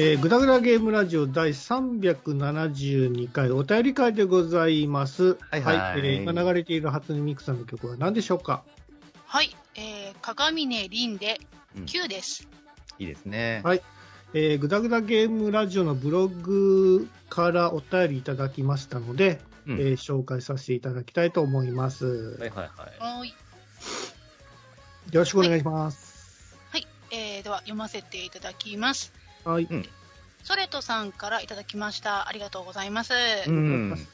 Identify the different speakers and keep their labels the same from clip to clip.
Speaker 1: えー、ぐだぐだゲームラジオ第372回お便り会でございます。
Speaker 2: はいはい
Speaker 1: えー今流れている初音ミクさんの曲は何でしょうか？
Speaker 3: はい、えー、鏡音凛で
Speaker 2: うん
Speaker 3: 9です。
Speaker 2: いいですね。
Speaker 1: はいえー、ぐだぐだゲームラジオのブログからお便りいただきましたので、
Speaker 2: うん
Speaker 1: えー紹介させていただきたいと思います。
Speaker 2: はいはいはい。
Speaker 3: はーい。
Speaker 1: よろしくお願いします。
Speaker 3: はい、えー、では読ませていただきます。
Speaker 1: はい。
Speaker 2: うん
Speaker 3: ソレトさんからいただきました。ありがとうございます。
Speaker 2: うん。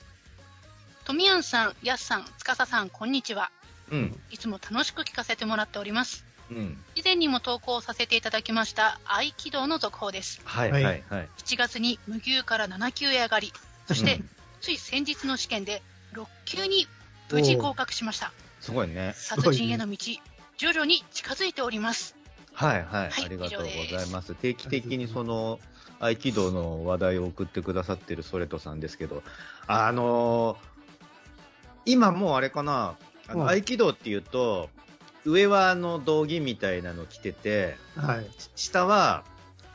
Speaker 3: トミヤンさん、ヤスさん、つかささん、こんにちは。
Speaker 2: うん。
Speaker 3: いつも楽しく聞かせてもらっております。
Speaker 2: うん。
Speaker 3: 以前にも投稿させていただきました、合気道の続報です。
Speaker 2: はい
Speaker 1: は
Speaker 2: はいいはい。
Speaker 3: 7月に無級から7級へ上がり、そして、
Speaker 2: うん
Speaker 3: つい先日の試験で6級に無事合格しました。
Speaker 2: すごいね。
Speaker 3: 殺人への道、徐々に近づいております。
Speaker 2: はいはい。
Speaker 3: はい
Speaker 2: ありがとうございます。定期的にその、合気道の話題を送ってくださってるソレトさんですけど、あのー今もうあれかな、合気道っていうと、上はあの道着みたいなの着てて、
Speaker 1: はい。
Speaker 2: 下は、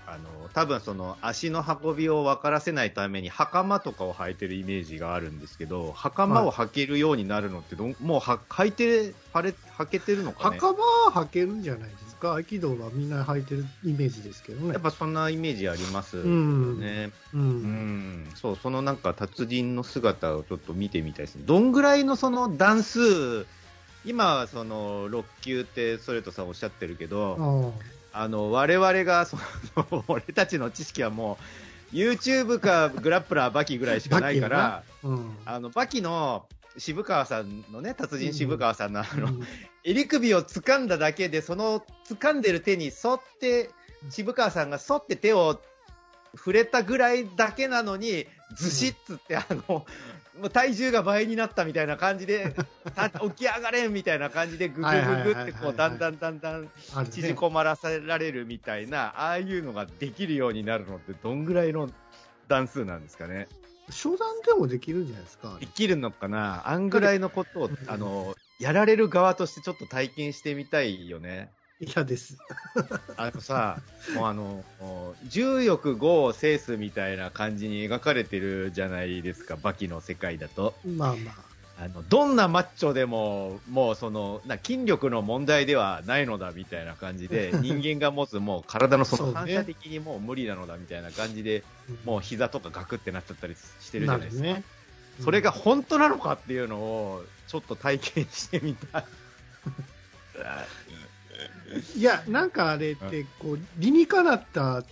Speaker 2: あの、多分その足の運びを分からせないために袴とかを履いてるイメージがあるんですけど、袴を履けるようになるのってどん、もうは履いて、はれ、履けてるのかね？
Speaker 1: 袴は履けるんじゃないですか合気道はみんな履いてるイメージですけどね。
Speaker 2: やっぱそんなイメージありますよ
Speaker 1: うん。
Speaker 2: ね。
Speaker 1: う。
Speaker 2: うんん。そう、そのなんか達人の姿をちょっと見てみたいですね。どんぐらいのその段数、今はその6級ってソレトさんおっしゃってるけど、
Speaker 1: あ
Speaker 2: あの、我々が、その、俺たちの知識はもう、YouTube かグラップラーバキぐらいしかないから、
Speaker 1: あ。うん。
Speaker 2: あの、バキの渋川さんのね、達人渋川さんのあの、
Speaker 1: うん。
Speaker 2: 襟首を掴んだだけで、その掴んでる手に沿って、渋川さんが沿って手を触れたぐらいだけなのに、ずしっつって、あの、もう体重が倍になったみたいな感じで、た 起き上がれんみたいな感じで、ぐぐぐぐって、こ、
Speaker 1: う
Speaker 2: だんだんだんだん縮こまらせられるみたいな、ああいうのができるようになるのって、どんぐらいの段数なんですかね。
Speaker 1: 初段でもできるんじゃないですか？
Speaker 2: できるのかな？あんぐらいのことを
Speaker 1: うん、
Speaker 2: あの、やられる側としてちょっと体験してみたいよね。
Speaker 1: 嫌です。
Speaker 2: あとさ、もうあの、重欲業を制すみたいな感じに描かれてるじゃないですか、バキの世界だと。
Speaker 1: まあまあ。
Speaker 2: あの、どんなマッチョでも、もうその、な筋力の問題ではないのだみたいな感じで、人間が持つもう体のその反射的にもう無理なのだみたいな感じで、もう膝とかガクってなっちゃったりしてるじゃないですか。
Speaker 1: ね。
Speaker 2: それが本当なのかっていうのを、ちょっと体験してみたい。
Speaker 1: いや、なんかあれって、こう、理にかなった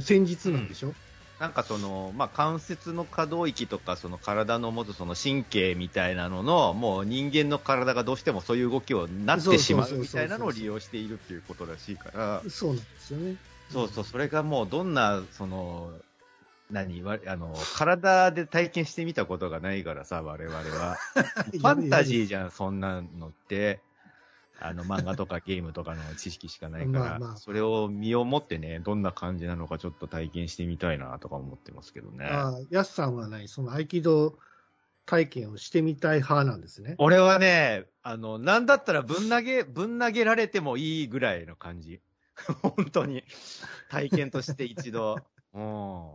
Speaker 1: 戦術なんでしょ、
Speaker 2: なんかその、まあ、関節の可動域とか、その体の持つその神経みたいなのの、もう人間の体がどうしてもそういう動きをなってしま
Speaker 1: そう
Speaker 2: みたいなのを利用しているっていうことらしいから、
Speaker 1: そうなんですよね。
Speaker 2: そうそう、それがもうどんな、その、何わあの、体で体験してみたことがないからさ、我々は。ファンタジーじゃん、そんなのって。あの、漫画とかゲームとかの知識しかないから、
Speaker 1: まあまあ
Speaker 2: それを身をもってね、どんな感じなのかちょっと体験してみたいなとか思ってますけどね。
Speaker 1: ああ、ヤスさんは何その合気道体験をしてみたい派なんですね。
Speaker 2: 俺はね、あの、なんだったらぶん投げ、ぶん投げられてもいいぐらいの感じ。本当に。体験として一度。うん。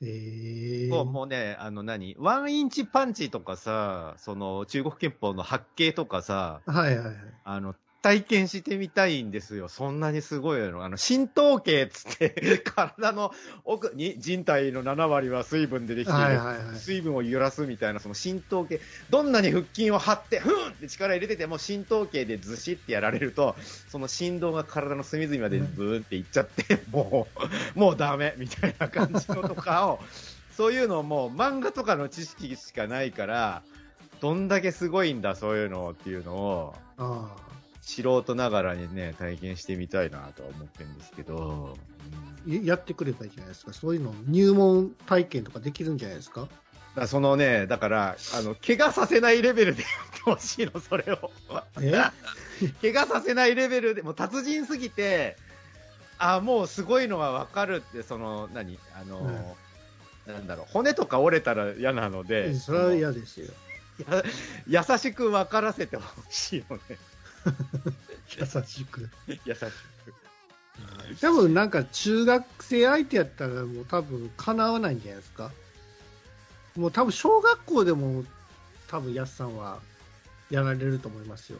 Speaker 1: ええ
Speaker 2: そうもうね、あの何、ワンインチパンチとかさ、その中国憲法の八景とかさ、
Speaker 1: はいはいはい。
Speaker 2: あの、体験してみたいんですよ。そんなにすごいの。あの、浸透系っつって、体の奥に人体の7割は水分でできている。
Speaker 1: はいはいはい。
Speaker 2: 水分を揺らすみたいな、その浸透系。どんなに腹筋を張って、ふんって力入れてても浸透系でずしってやられると、その振動が体の隅々までブーンっていっちゃって、もう、もうダメみたいな感じのとかを、そういうのもう漫画とかの知識しかないから、どんだけすごいんだ、そういうのっていうのを、
Speaker 1: ああ。
Speaker 2: 素人ながらにね、体験してみたいなとは思ってるんですけど、うん
Speaker 1: ややってくればいいじゃないですか。そういうの入門体験とかできるんじゃないですか？
Speaker 2: だそのね、だから、あの、怪我させないレベルでやってほしいの、それを。
Speaker 1: え？
Speaker 2: 怪我させないレベルで、もう達人すぎて、あ、もうすごいのはわかるって、その、何？あの、なんだろう、骨とか折れたら嫌なので、
Speaker 1: それは嫌ですよ。
Speaker 2: や優しく分からせてほしいのね。
Speaker 1: 優しく。
Speaker 2: 優しく。
Speaker 1: 多分なんか中学生相手やったらもう多分叶わないんじゃないですか？もう多分小学校でも多分やすさんはやられると思いますよ。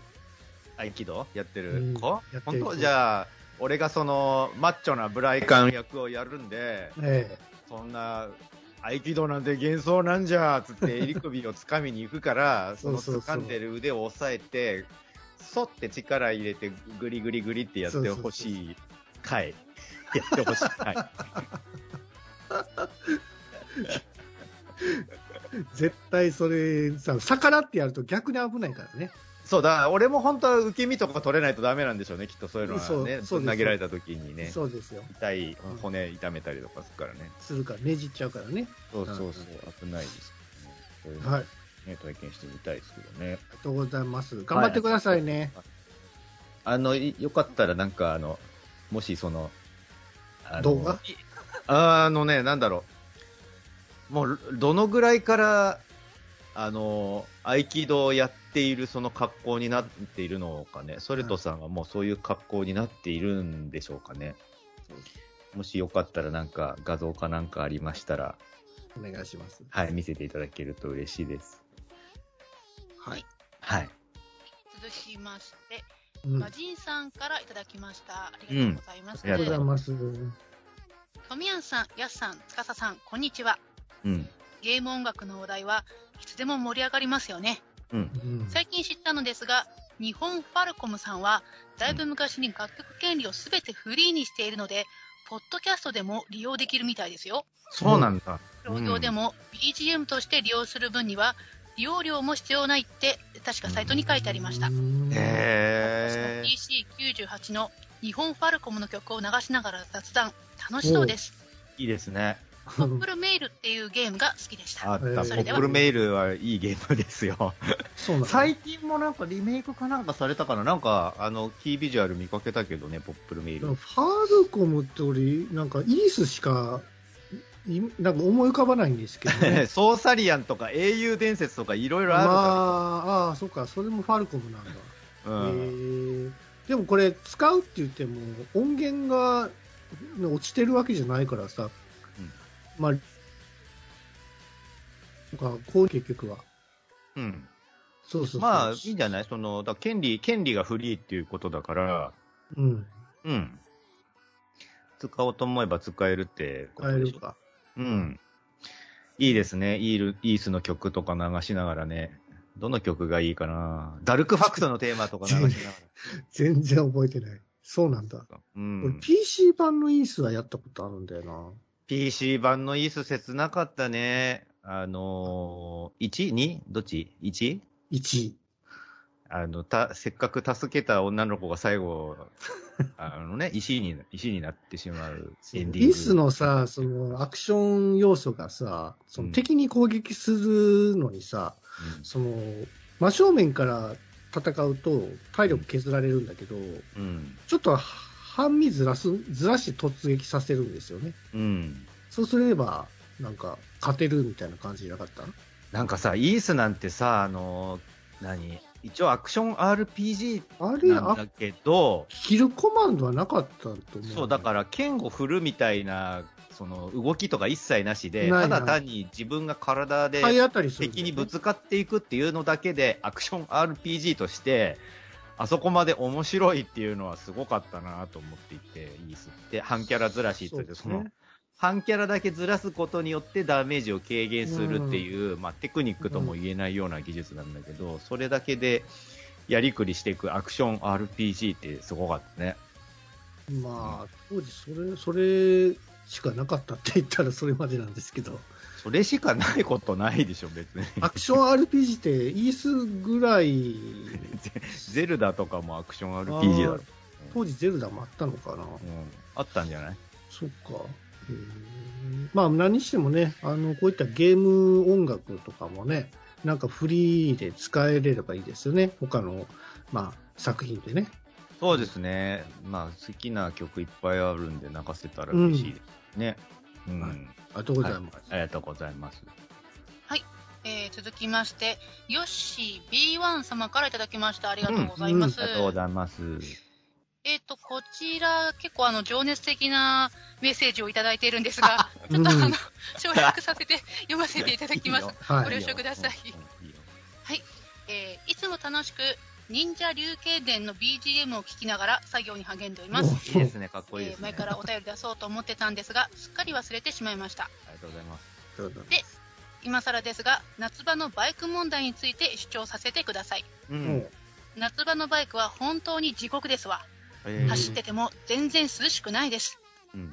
Speaker 2: 合気道？やって
Speaker 1: うん
Speaker 2: る子、本当
Speaker 1: やってる子
Speaker 2: じゃあ、俺がその、マッチョなブライカン役をやるんで、
Speaker 1: え
Speaker 2: そんな、合気道なんて幻想なんじゃつって襟首を掴みに行くから、その掴んでる腕を押さえて、そって力入れてグリグリグリってやってほしい回。やってほしい回。
Speaker 1: え 絶対それさ、逆らってやると逆に危ないからね。
Speaker 2: そうだ、俺も本当は受け身とか取れないとダメなんでしょうね、きっとそういうのは
Speaker 1: そう
Speaker 2: ね。投げられた時にね、
Speaker 1: そうですよ。
Speaker 2: 痛い骨痛めたりとかするからね。
Speaker 1: するからねじっちゃうからね。
Speaker 2: そうそうそう、危ないですね。
Speaker 1: はい。
Speaker 2: ね、体験してみたいですけどね。
Speaker 1: ありがとうございます。頑張ってくださいね。
Speaker 2: あの、いよかったらなんか、あの、もしその、あの
Speaker 1: 動画？
Speaker 2: あのね、なんだろう。もう、どのぐらいから、あの、合気道をやっているその格好になっているのかね。ソレトさんはもうそういう格好になっているんでしょうかね。もしよかったらなんか画像かなんかありましたら、
Speaker 1: お願いします。
Speaker 2: はい、見せていただけると嬉しいです。
Speaker 1: はい。
Speaker 2: はい。
Speaker 3: 続きまして、
Speaker 1: うん。
Speaker 3: マジンさんからいただきました。ありがとうございます。
Speaker 2: うんありがとうござい
Speaker 1: ます。
Speaker 3: トミヤンさん、ヤスさん、つかささん、こんにちは。
Speaker 2: うん。
Speaker 3: ゲーム音楽のお題はいつでも盛り上がりますよね。
Speaker 2: うん。
Speaker 1: うん
Speaker 3: 最近知ったのですが、日本ファルコムさんは、だいぶ昔に楽曲権利をすべてフリーにしているので、ポッドキャストでも利用できるみたいですよ。
Speaker 2: そうなんだ。
Speaker 3: 商業でも BGM として利用する分には、利用料も必要ないって、確かサイトに書いてありました。
Speaker 1: うん
Speaker 2: へー。
Speaker 3: PC98 の日本ファルコムの曲を流しながら雑談、楽しそうです。
Speaker 2: いいですね。
Speaker 3: ポップルメイルっていうゲームが好きでした。
Speaker 2: あった。ポ
Speaker 1: えー
Speaker 2: ップルメールはいいゲームですよ。
Speaker 1: そう
Speaker 2: 最近もなんかリメイクかなんかされたかななんか、あの、キービジュアル見かけたけどね、ポップルメール。
Speaker 1: ファルコムって俺、なんかイースしか、いなんか思い浮かばないんですけどね。
Speaker 2: ソーサリアンとか英雄伝説とかいろいろ
Speaker 1: ま
Speaker 2: あ
Speaker 1: あ、ああ、そっか、それもファルコムなんだ。
Speaker 2: るから。うん。
Speaker 1: へえでもこれ、使うって言っても、音源がね落ちてるわけじゃないからさ、
Speaker 2: うん
Speaker 1: まあ、かこう結局は。
Speaker 2: うん。
Speaker 1: そうそうそう。
Speaker 2: まあ、いいんじゃない？その、だ権利、権利がフリーっていうことだから、
Speaker 1: うん。
Speaker 2: うん。使おうと思えば使えるってことでしょ？
Speaker 1: 変えるか。
Speaker 2: うん。いいですね。イール、イースの曲とか流しながらね。どの曲がいいかなダルクファクトのテーマとか流しなが
Speaker 1: 全然覚えてない。そうなんだ。
Speaker 2: ら。う
Speaker 1: 俺
Speaker 2: ん。
Speaker 1: PC 版のイースはやったことあるんだよな。
Speaker 2: PC 版のイース切なかったね。あのー、1?2? どっち ?1?
Speaker 1: 1。
Speaker 2: あの、た、せっかく助けた女の子が最後、あのね、石に、石になってしまうエンディング。
Speaker 1: イースのさ、そのアクション要素がさ、その敵に攻撃するのにさ、その真正面から戦うと体力削られるんだけど、
Speaker 2: うん。うん。
Speaker 1: ちょっと半身ずらす、ずらして突撃させるんですよね。
Speaker 2: うん。
Speaker 1: そうすれば、なんか、勝てるみたいな感じじゃなかった？
Speaker 2: なんかさ、イースなんてさ、あの、何？一応アクション RPG なんだけど、
Speaker 1: キルコマンドはなかったと思う。
Speaker 2: そう、だから、剣を振るみたいな、その、動きとか一切なしで、
Speaker 1: ない
Speaker 2: ただ単に自分が体で敵にぶつかっていくっていうのだけで、アクション RPG として、あそこまで面白いっていうのはすごかったなと思っていて、イースって、半キャラずらしってそ
Speaker 1: そうですね。
Speaker 2: の、半キャラだけずらすことによってダメージを軽減するっていう、まあテクニックとも言えないような技術なんだけど、それだけでやりくりしていくアクション RPG ってすごかったね。
Speaker 1: まあ、当時それ、それしかなかったって言ったらそれまでなんですけど、
Speaker 2: それしかないことないでしょ、別に。
Speaker 1: アクション RPG ってイースぐらい、
Speaker 2: ゼルダとかもアクション RPG だろ。
Speaker 1: 当時ゼルダもあったのかな。
Speaker 2: うん、あったんじゃない？
Speaker 1: そっか。まあ何にしてもね、あの、こういったゲーム音楽とかもね、なんかフリーで使えれればいいですよね。他の、まあ、作品でね。
Speaker 2: そうですね。まあ、好きな曲いっぱいあるんで、流せたら嬉しいですね。うん。
Speaker 1: はいありがとうございます。
Speaker 2: はいありがとうございます。
Speaker 3: えー続きまして、ヨッシー B1 様からいただきました。ありがとうございます。
Speaker 2: ありがとうございます。
Speaker 3: えっ、と、こちら、結構あの、情熱的なメッセージをいただいているんですが、ちょっとあの、
Speaker 1: うん
Speaker 3: 省略させて読ませていただきます。
Speaker 1: はい
Speaker 3: ご了承ください。
Speaker 2: うんい
Speaker 3: えーいつも楽しく、忍者龍慶伝の BGM を聞きながら作業に励んでおります。
Speaker 2: いいですね、かっこいいですね。
Speaker 3: えー前からお便り出そうと思ってたんですが、すっかり忘れてしまいました。
Speaker 2: ありがとうございます。
Speaker 1: そうだ
Speaker 3: 今更ですが、夏場のバイク問題について主張させてください。
Speaker 2: う
Speaker 1: ん
Speaker 3: 夏場のバイクは本当に地獄ですわ。
Speaker 2: えー
Speaker 3: 走ってても全然涼しくないです。
Speaker 2: うん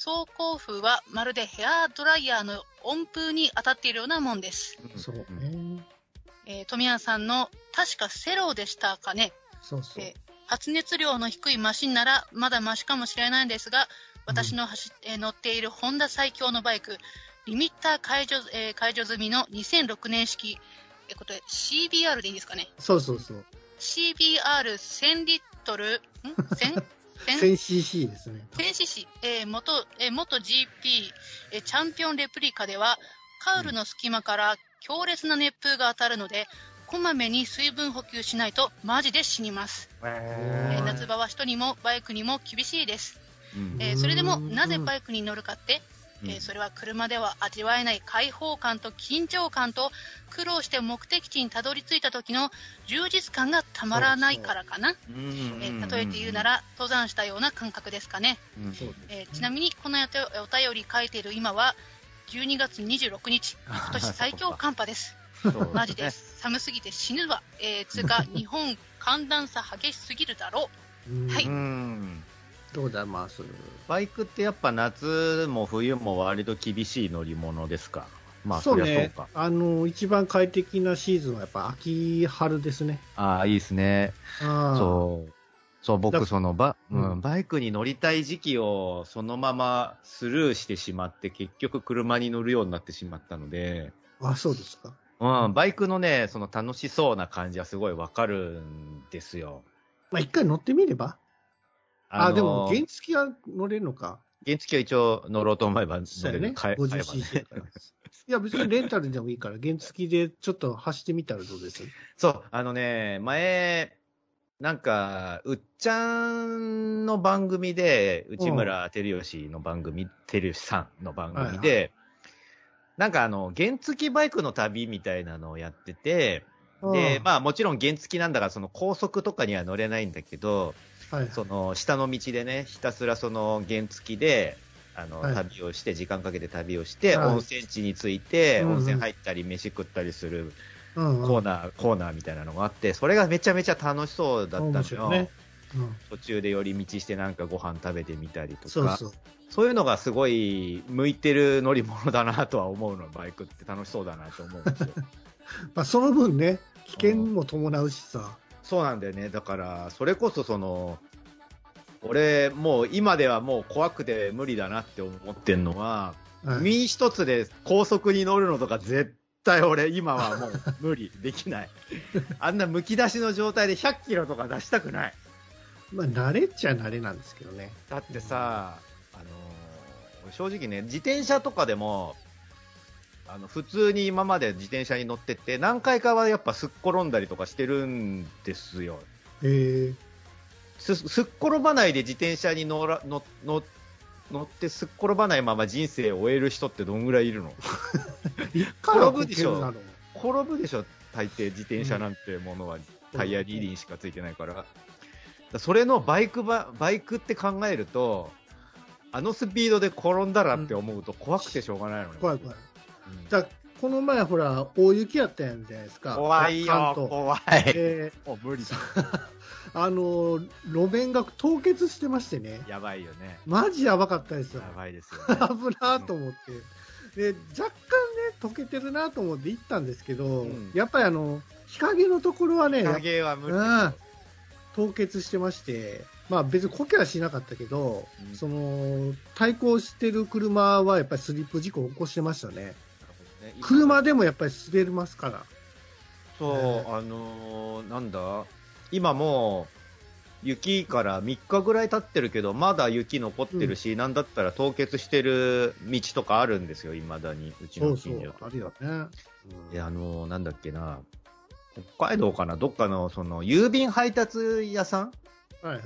Speaker 3: 走行風はまるでヘアドライヤーの温風に当たっているようなもんです。
Speaker 1: そう
Speaker 2: ん
Speaker 1: ね。
Speaker 3: えー富谷さんの確かセローでしたかね。
Speaker 1: そうそう。
Speaker 3: えー発熱量の低いマシンならまだマシかもしれないんですが、私の走えー乗っているホンダ最強のバイク、リミッター解除,、えー解除済みの2006年式、えーことで CBR でいいんですかね。
Speaker 1: そうそうそう。
Speaker 3: CBR1000 リットル、ん ?1000?
Speaker 1: 1000cc ですね。
Speaker 3: 1000cc、えー元、えー元 GP、えーチャンピオンレプリカでは、カウルの隙間から強烈な熱風が当たるので、こまめに水分補給しないとマジで死にます。えー
Speaker 1: うん
Speaker 3: 夏場は人にもバイクにも厳しいです。
Speaker 2: うん
Speaker 3: えーそれでも
Speaker 1: うん
Speaker 3: なぜバイクに乗るかって、えーそれは車では味わえない開放感と緊張感と苦労して目的地にたどり着いた時の充実感がたまらないからかな。例えて言うな、ら登山したような感覚ですかね。
Speaker 2: うん
Speaker 3: えーちなみにこのお便り書いている今は12月26日、今年最強寒波です。マジです。寒すぎて死ぬわ。えー、つうか日本寒暖差激しすぎるだろ
Speaker 1: うん
Speaker 3: はい
Speaker 2: うん
Speaker 1: どうだます。
Speaker 2: バイクってやっぱ夏も冬も割と厳しい乗り物ですか？まあ、
Speaker 1: そ
Speaker 2: そうりゃそう。
Speaker 1: あの、一番快適なシーズンはやっぱ秋春ですね。
Speaker 2: ああ、いいですね。そう。そう、
Speaker 1: だ
Speaker 2: 僕、そのバ、う
Speaker 1: うん
Speaker 2: ん、バイクに乗りたい時期をそのままスルーしてしまって、結局車に乗るようになってしまったので、
Speaker 1: あ、そうですか。
Speaker 2: うん、バイクのね、その楽しそうな感じはすごいわかるんですよ。
Speaker 1: まあ、一回乗ってみれば？あ、
Speaker 2: の
Speaker 1: でも、原付は乗れるのか。
Speaker 2: 原付は一応乗ろうと思えば乗。れる。買え買えばね
Speaker 1: 50cc だから。いや、別にレンタルでもいいから、原付でちょっと走ってみたらどうです？
Speaker 2: そう、あのね、前、なんか、うっちゃんの番組で、内村照吉の番組、照吉さんの番組で、なんかあの、原付バイクの旅みたいなのをやってて、で、まあもちろん原付なんだから、その高速とかには乗れないんだけど、
Speaker 1: あ、はい、
Speaker 2: その下の道でね、ひたすらその原付で、あの、
Speaker 1: はい
Speaker 2: 旅をして、時間かけて旅をして、
Speaker 1: はい
Speaker 2: 温泉地に着いて、
Speaker 1: うんうん
Speaker 2: 温泉入ったり、飯食ったりする
Speaker 1: うんうん
Speaker 2: コーナー、コーナーみたいなのがあって、それがめちゃめちゃ楽しそうだった
Speaker 1: 面
Speaker 2: のよ。
Speaker 1: ね。うん、
Speaker 2: 途中で寄り道してなんかご飯食べてみたりとか。
Speaker 1: そうそう。
Speaker 2: そういうのがすごい向いてる乗り物だなとは思うの、バイクって楽しそうだなと思うんですよ。
Speaker 1: まあ、その分ね、危険も伴うしさ。
Speaker 2: そうなんだよね。だから、それこそその、俺、もう今ではもう怖くて無理だなって思ってんのは、
Speaker 1: はい
Speaker 2: 身一つで高速に乗るのとか絶対俺今はもう無理、できない。あんな剥き出しの状態で100キロとか出したくない。
Speaker 1: まあ、慣れっちゃ慣れなんですけどね。
Speaker 2: だってさ、あのー正直ね、自転車とかでも、あの普通に今まで自転車に乗ってって、何回かはやっぱすっ転んだりとかしてるんですよ。
Speaker 1: え
Speaker 2: すすっ転ばないで自転車に乗ら乗乗乗ってすっ転ばないまま人生を終える人ってどんぐらいいるの？転ぶでしょ転ぶでしょ、大抵自転車なんてものはタイヤリーディンしかついてないから。らそれのバイクば、バイクって考えると、あのスピードで転んだらって思うと怖くてしょうがないのね。
Speaker 1: 怖い怖い。
Speaker 2: うん
Speaker 1: じゃあこの前ほら、大雪やったやんじゃないですか。
Speaker 2: 怖いよ、怖い。
Speaker 1: え
Speaker 2: もう無理だ。
Speaker 1: ー あの、路面が凍結してましてね。
Speaker 2: やばいよね。
Speaker 1: マジやばかったですよ
Speaker 2: や。ばいですよ、ね。
Speaker 1: 危なと思って。で、若干ね、溶けてるなと思って行ったんですけど、
Speaker 2: うん
Speaker 1: やっぱりあの、日陰のところはね、
Speaker 2: 影は無理
Speaker 1: うん凍結してまして、まあ別にこけはしなかったけど、
Speaker 2: うん
Speaker 1: その、対向してる車はやっぱりスリップ事故を起こしてましたね。車でもやっぱり滑りますから。
Speaker 2: そう、
Speaker 1: ね。
Speaker 2: あのーなんだ、今もう、雪から3日ぐらい経ってるけど、まだ雪残ってるし、なんだったら凍結してる道とかあるんですよ、未だに、うち
Speaker 1: そうそう
Speaker 2: の近所、
Speaker 1: あるよね。うん。
Speaker 2: で、あのーなんだっけな、北海道かな、どっかの、その、郵便配達屋さん？
Speaker 1: はいはい。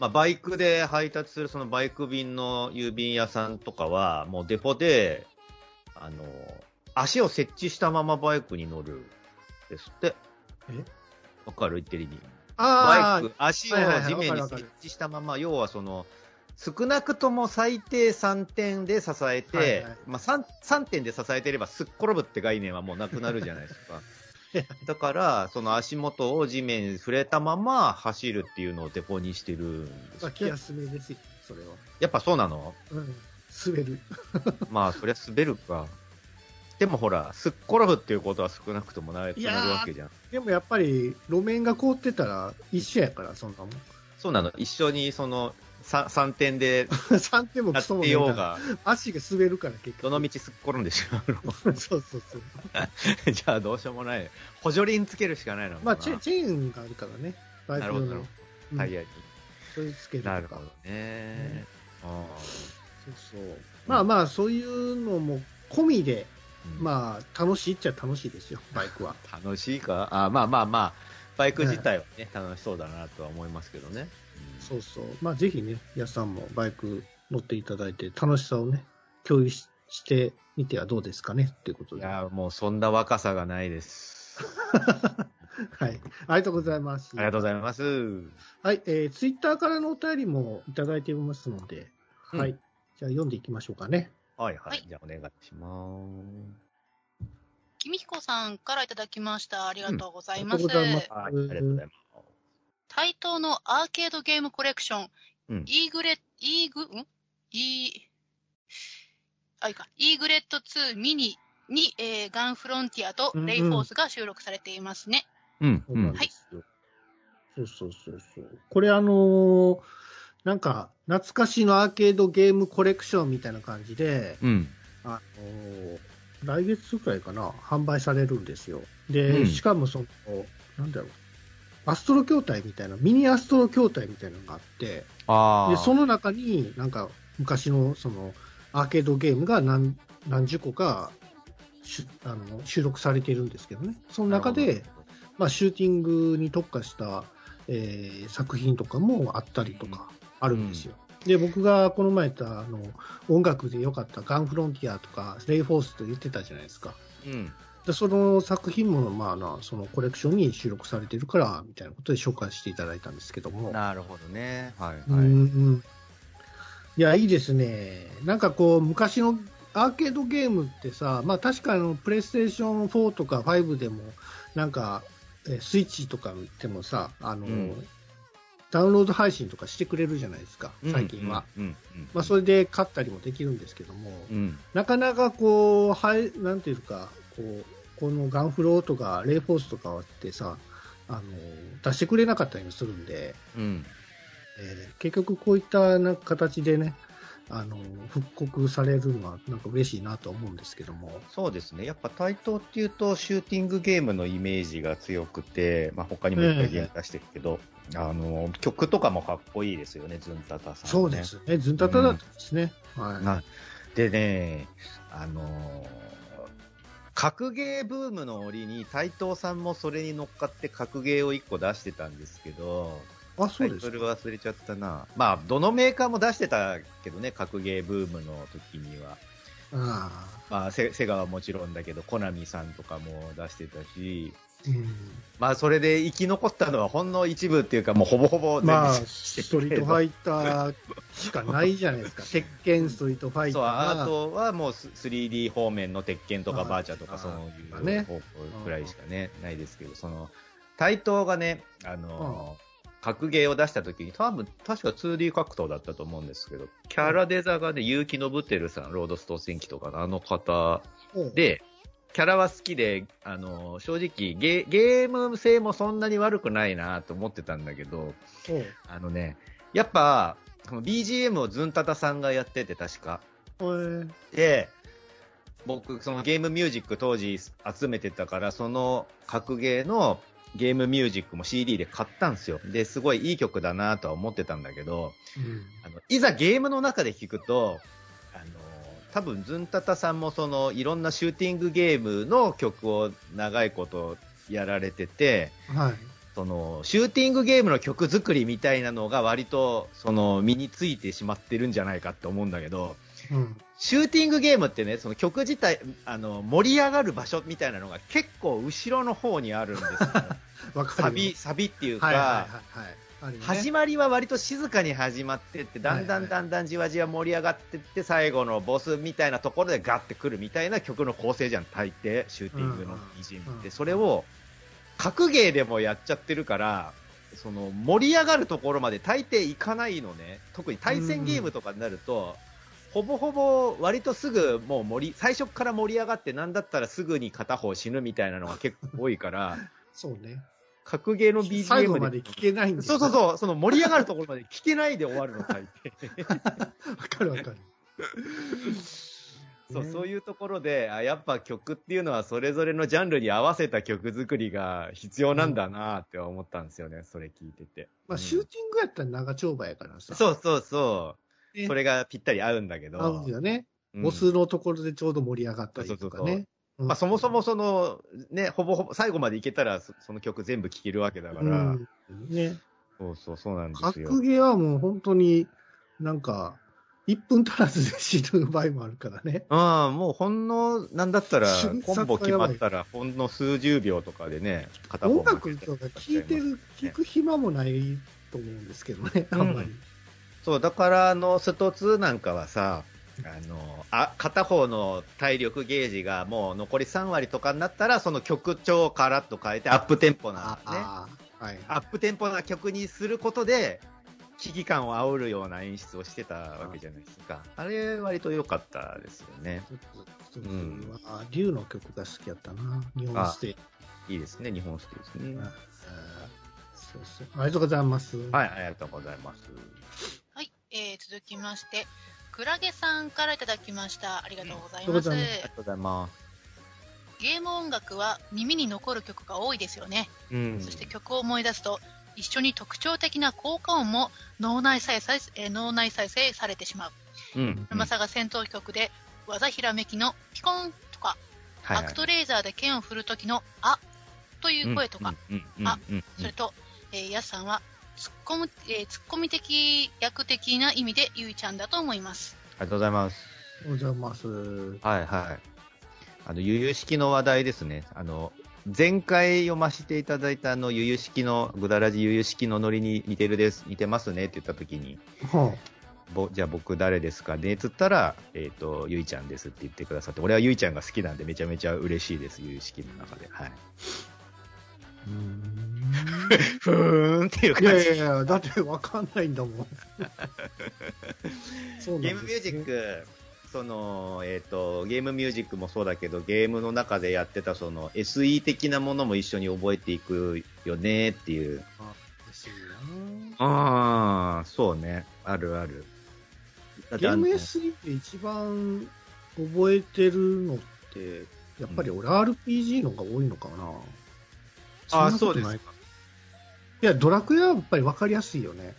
Speaker 2: まあ、バイクで配達するそのバイク便の郵便屋さんとかは、もうデポで、あの、足を設置したままバイクに乗るですって。
Speaker 1: え？
Speaker 2: わかる？言ってる意味。
Speaker 1: あ
Speaker 2: バイク、足を地面に設置したまま、要はその、少なくとも最低3点で支えて、
Speaker 1: はいはい
Speaker 2: まあ 3, 3点で支えてればすっ転ぶって概念はもうなくなるじゃないですか。だから、その足元を地面に触れたまま走るっていうのをデポにしてるんですって
Speaker 1: あ気休めですよ、それは。
Speaker 2: やっぱそうなの？
Speaker 1: うん。滑る。
Speaker 2: まあ、そりゃ滑るか。でもほら、すっ転ぶっていうことは少なくともないくなるわけじゃん。
Speaker 1: でもやっぱり、路面が凍ってたら一緒やから、そんなもん。
Speaker 2: そうなの。一緒にその 3, 3点で
Speaker 1: 3点もクソも
Speaker 2: ようが、
Speaker 1: 足が滑るから結局。
Speaker 2: どの道すっ転んでしまうの？
Speaker 1: そうそうそう。
Speaker 2: じゃあどうしようもない。補助輪つけるしかないの？
Speaker 1: まあチェ、チェーンがあるからね。バイク用の
Speaker 2: なるほどなるほ。
Speaker 1: うん
Speaker 2: タイヤに。
Speaker 1: それつける。
Speaker 2: なるほどね。あ
Speaker 1: そうそう。まあまあ、そういうのも込みで、
Speaker 2: ー
Speaker 1: まあ、楽しいっちゃ楽しいですよ、バイクは。
Speaker 2: 楽しいか？あまあまあまあ、バイク自体はね、楽しそうだなとは思いますけどね。
Speaker 1: そうそう。まあ、ぜひね、やさんもバイク乗っていただいて、楽しさをね、共有ししてみてはどうですかねっていうことで。は
Speaker 2: いや、もうそんな若さがないです。
Speaker 1: い。ありがとうございます。
Speaker 2: ありがとうございます。
Speaker 1: はい、えー、ツイッターからのお便りもいただいていますので、
Speaker 2: うん
Speaker 1: はい。じゃあ読んでいきましょうかね。
Speaker 2: はいは
Speaker 3: はいい。
Speaker 2: じゃあお願いします。
Speaker 3: きみひこさんからいただきました。ありがとうござ
Speaker 1: ありが
Speaker 3: います。
Speaker 1: とうございます。
Speaker 2: はい、ありがとうございます。
Speaker 3: 対等のアーケードゲームコレクション、
Speaker 2: うん
Speaker 3: イーグレ、イーグ、ん？イー、あ、いいか、イーグレット2ミニに、えーガンフロンティアとレイフォースが収録されていますね。
Speaker 2: うん、
Speaker 1: そうなんですよ。そうそうそうそう。これあのーなんか、懐かしのアーケードゲームコレクションみたいな感じで、
Speaker 2: うん。
Speaker 1: あのー来月くらいかな、販売されるんですよ。で、
Speaker 2: うん
Speaker 1: しかもその、なんだろう、アストロ筐体みたいな、ミニアストロ筐体みたいなのがあって、
Speaker 2: ああ。
Speaker 1: で、その中になんか昔のそのアーケードゲームが何何十個かあの収録されているんですけどね。その中で、まあ、シューティングに特化した、えー作品とかもあったりとかあるんですよ。で、僕がこの前言ったあの音楽で良かったガンフロンティアとかレイフォースと言ってたじゃないですか。
Speaker 2: うん。
Speaker 1: で、その作品も、まあな、そのコレクションに収録されてるから、みたいなことで紹介していただいたんですけども。
Speaker 2: なるほどね。はい、
Speaker 1: うん
Speaker 2: はい。
Speaker 1: うんいや、いいですね。なんかこう、昔のアーケードゲームってさ、まあ確かあの、プレイステーション4とか5でも、なんか、えスイッチとかでもさ、あの、
Speaker 2: うん
Speaker 1: ダウンロード配信とかしてくれるじゃないですか、最近は。まあそれで買ったりもできるんですけども、
Speaker 2: うん。
Speaker 1: なかなかこう、はい、なんていうか、こう、このガンフローとか、レイフォースとかってさ、あの、出してくれなかったりもするんで、
Speaker 2: うん。
Speaker 1: えー結局こういったな形でね、あの、復刻されるのはなんか嬉しいなと思うんですけども。
Speaker 2: そうですね。やっぱ対等っていうと、シューティングゲームのイメージが強くて、まあ他にもいっぱいゲーム出してるけど、あの、曲とかもかっこいいですよね、ズンタタさん、ね。
Speaker 1: そうで。すね。ずんたただったんですね。はい。
Speaker 2: なでね、あの格ゲーブームの折に、台東さんもそれに乗っかって格ゲーを1個出してたんですけど、
Speaker 1: あ、そうですか。
Speaker 2: タイトル忘れちゃったな。まあ、どのメーカーも出してたけどね、格ゲーブームの時には。
Speaker 1: あ
Speaker 2: まあ、セセガはもちろんだけど、コナミさんとかも出してたし、
Speaker 1: あ。うん。
Speaker 2: まあ、それで生き残ったのはほんの一部っていうか、もうほぼほぼ全部
Speaker 1: まあ、ストリートファイターしかないじゃないですか。鉄拳ストリートファイタ
Speaker 2: そう、
Speaker 1: ーが。
Speaker 2: あとはもうス 3D 方面の鉄拳とか
Speaker 1: はい
Speaker 2: バーチャとか
Speaker 1: あ
Speaker 2: そういう
Speaker 1: ね
Speaker 2: 方向くらいしかね、ないですけど、その、対等がね、あの、格ゲーを出した時に、多分、確か 2D 格闘だったと思うんですけど、キャラデザがね、結城信輝さん、ロードストー戦記とかのあの方
Speaker 1: うん、
Speaker 2: で、キャラは好きで、あの、正直ゲ、ゲーム性もそんなに悪くないなと思ってたんだけど、
Speaker 1: うん。
Speaker 2: あのね、やっぱ、BGM をズンタタさんがやってて、確か。
Speaker 1: えー。
Speaker 2: で、僕、そのゲームミュージック当時集めてたから、その格ゲーのゲームミュージックも CD で買ったんですよ。で、すごいいい曲だなとは思ってたんだけど、
Speaker 1: うん
Speaker 2: あのいざゲームの中で聞くと、あの、多分ズンタタさんもそのいろんなシューティングゲームの曲を長いことやられてて、
Speaker 1: はい。
Speaker 2: その、シューティングゲームの曲作りみたいなのが割と、その、身についてしまってるんじゃないかって思うんだけど、
Speaker 1: うん。
Speaker 2: シューティングゲームってね、その曲自体、あの、盛り上がる場所みたいなのが結構後ろの方にあるんですよ。サビ、サビっていうか、
Speaker 1: はいはいはいはい。ね
Speaker 2: 始まりは割と静かに始まってって、だんだんだんだんじわじわ盛り上がってって、最後のボスみたいなところでガッてくるみたいな曲の構成じゃん、大抵、シューティングの BGM って。
Speaker 1: うん
Speaker 2: それを、格ゲーでもやっちゃってるから、その盛り上がるところまで大抵いかないのね。特に対戦ゲームとかになると、ほぼほぼ割とすぐもう盛り、最初から盛り上がってなんだったらすぐに片方死ぬみたいなのが結構多いから、
Speaker 1: そうね。
Speaker 2: 格ゲーの
Speaker 1: 最後
Speaker 2: BGM
Speaker 1: まで聞けないん
Speaker 2: そうそうそう、その盛り上がるところまで聞けないで終わるの、大抵。
Speaker 1: わかるわかる。
Speaker 2: そう、
Speaker 1: ね
Speaker 2: そういうところで、あ、やっぱ曲っていうのはそれぞれのジャンルに合わせた曲作りが必要なんだなって思ったんですよね、それ聞いてて。
Speaker 1: まあ、
Speaker 2: うん
Speaker 1: シューティングやったら長丁場やからさ。
Speaker 2: そうそうそう。
Speaker 1: ね
Speaker 2: それがぴったり合うんだけど。
Speaker 1: 合うよね。
Speaker 2: うん
Speaker 1: ボスのところでちょうど盛り上がったりとか
Speaker 2: そうそうそう
Speaker 1: ね。うん
Speaker 2: まあ、そもそもその、ね、ほぼほぼ最後までいけたらそその曲全部聴けるわけだから、
Speaker 1: うんね。
Speaker 2: そうそうそうなんですよ。
Speaker 1: 格ゲーはもう本当になんか、1分足らずで死ぬ場合もあるからね。
Speaker 2: ああ、もうほんの、なんだったらコンボ決まったら、ほんの数十秒とかでね、片方
Speaker 1: 音楽とか聴いてる、聴く暇もないと思うんですけどね、あんまり。
Speaker 2: そう、だから、あの、スト2なんかはさ、あの、あ、片方の体力ゲージがもう残り3割とかになったら、その曲調をカラッと変えて、アップテンポな、ね、
Speaker 1: はい。
Speaker 2: アップテンポな曲にすることで、危機感を煽るような演出をしてたわけじゃないですか。あれ、割と良かったですよね。
Speaker 1: ちょっと、ちょっと、あ竜の曲が好きやったな、日本ステージ。
Speaker 2: いいですね、日本ステージですね。
Speaker 1: ああそうそう。ありがとうございます。
Speaker 2: はい、ありがとうございます。
Speaker 3: 続きまして、クラゲさんからいただきました。ありがとうございます。
Speaker 2: ありがとうございます。
Speaker 3: ゲーム音楽は耳に残る曲が多いですよね。
Speaker 2: うん
Speaker 3: そして曲を思い出すと、一緒に特徴的な効果音も脳内再生、えー脳内再生されてしまう。
Speaker 2: うん。
Speaker 3: 沼さが戦闘曲で技ひらめきのピコンとか、
Speaker 2: はい
Speaker 3: アクトレーザーで剣を振る時のあという声とか、、あそれと、えー、やすさんはツッコむ、えーツッコミ的役的な意味でゆいちゃんだと思います。
Speaker 2: ありがとうございます。
Speaker 1: おはようございます。
Speaker 2: はいはい。あの、ゆゆ式の話題ですね。あの、前回読ませていただいたあの、ゆゆ式の、ぐだらじゆゆ式のノリに似てるです、似てますねって言った時に、
Speaker 1: は
Speaker 2: ぼじゃあ僕誰ですかねっつったら、えっ、と、ゆいちゃんですって言ってくださって、俺はゆいちゃんが好きなんでめちゃめちゃ嬉しいです、ゆゆ式の中で。はい。ふーんっていう
Speaker 1: い
Speaker 2: 感じ。
Speaker 1: やいやいや、だってわかんないんだもん。そう
Speaker 2: ゲームミュージック、その、えっ、と、ゲームミュージックもそうだけど、ゲームの中でやってたその SE 的なものも一緒に覚えていくよねっていう。
Speaker 1: あですよね
Speaker 2: ああ、そうね。あるある。だってあの
Speaker 1: ゲーム SE って一番覚えてるのって、やっぱり俺 RPG のが多いのかな。
Speaker 2: あそうですか。
Speaker 1: いや、ドラクエはやっぱり分かりやすいよね。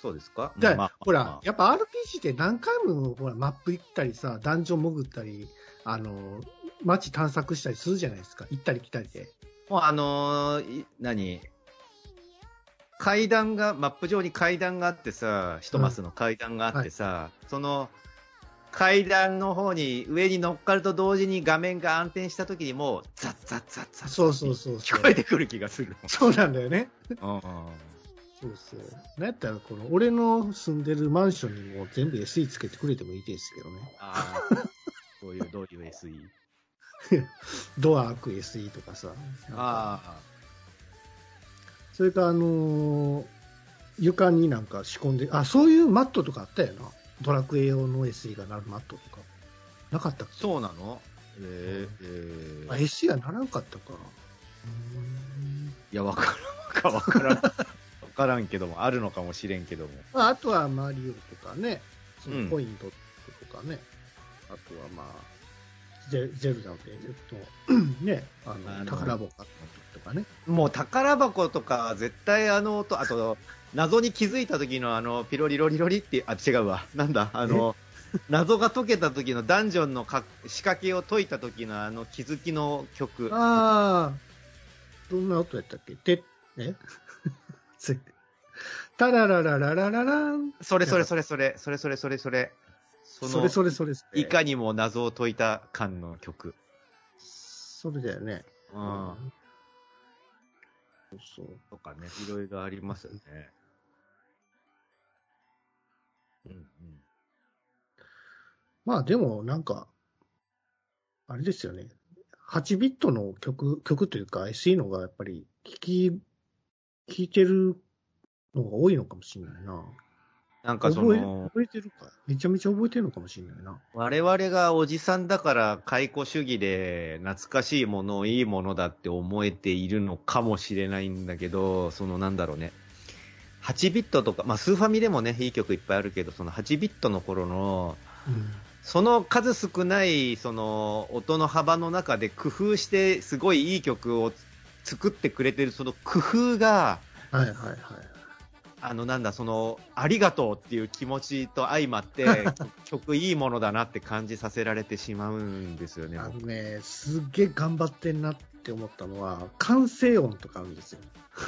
Speaker 2: そうですか？
Speaker 1: だ
Speaker 2: まあ
Speaker 1: ほら、
Speaker 2: まあ
Speaker 1: やっぱ RPG って何回もほらマップ行ったりさ、ダンジョン潜ったり、あの、街探索したりするじゃないですか。行ったり来たりで。
Speaker 2: もうあのーい何？階段が、マップ上に階段があってさ、一マスの階段があってさ、その階段の方に上に乗っかると同時に画面が暗転した時にもう、ザッザッザッザッ
Speaker 1: そうそうそう
Speaker 2: 聞こえてくる気がする。
Speaker 1: そうなんだよね。そうそう。なんやったら、この、俺の住んでるマンションにも全部 SE つけてくれてもいいですけどね。
Speaker 2: ああ、どういう、どういう SE?
Speaker 1: ドア開く SE とかさ。なんか
Speaker 2: あ
Speaker 1: それから、あのー床になんか仕込んで、あ、そういうマットとかあったよな。ドラクエ用の SE がなるマットとか。なかったっ
Speaker 2: あ、
Speaker 1: け？
Speaker 2: そうなの？えー、え
Speaker 1: あ、
Speaker 2: ー、
Speaker 1: SE がならんかったか。
Speaker 2: いや、わからんかわからん。わからんけども、あるのかもしれんけども。
Speaker 1: まあ、あとはマリオとかね、そ
Speaker 2: うん
Speaker 1: のコイントとかね、あとはまあ、ゼゼルダで言うと、ね、あの、
Speaker 2: あの
Speaker 1: 宝箱とかね。
Speaker 2: もう宝箱とか、絶対あの音、あと、謎に気づいた時のあの、ピロリロリロリって、あ、違うわ。なんだ、あの、謎が解けた時のダンジョンのか仕掛けを解いた時のあの気づきの曲。
Speaker 1: ああ、どんな音やったっけ？て、え？つタラララララララン。
Speaker 2: それそれそれそれ、それそれそれそれ。そ
Speaker 1: それそれそれ
Speaker 2: いかにも謎を解いた感の曲。
Speaker 1: それだよね。
Speaker 2: うん。
Speaker 1: そうそう。
Speaker 2: とかね、いろいろありますよね。うんうん。
Speaker 1: まあでもなんか、あれですよね。8ビットの曲、曲というか SE のがやっぱり聞き、聞いてるのが多いのかもしれないな。
Speaker 2: なんかその、
Speaker 1: 覚えてるか？めちゃめちゃ覚えてるのかもしれないな。
Speaker 2: 我々がおじさんだから解雇主義で懐かしいものをいいものだって思えているのかもしれないんだけど、そのなんだろうね。8ビットとか、まあスーファミでもね、いい曲いっぱいあるけど、その8ビットの頃の、
Speaker 1: うん。
Speaker 2: その数少ない、その音の幅の中で工夫してすごいいい曲を作ってくれてるその工夫が、
Speaker 1: はいはいはい。
Speaker 2: あのなんだ、その、ありがとうっていう気持ちと相まって、曲いいものだなって感じさせられてしまうんですよね。
Speaker 1: あのね、すっげえ頑張ってんなって思ったのは、完成音とかあるんですよ。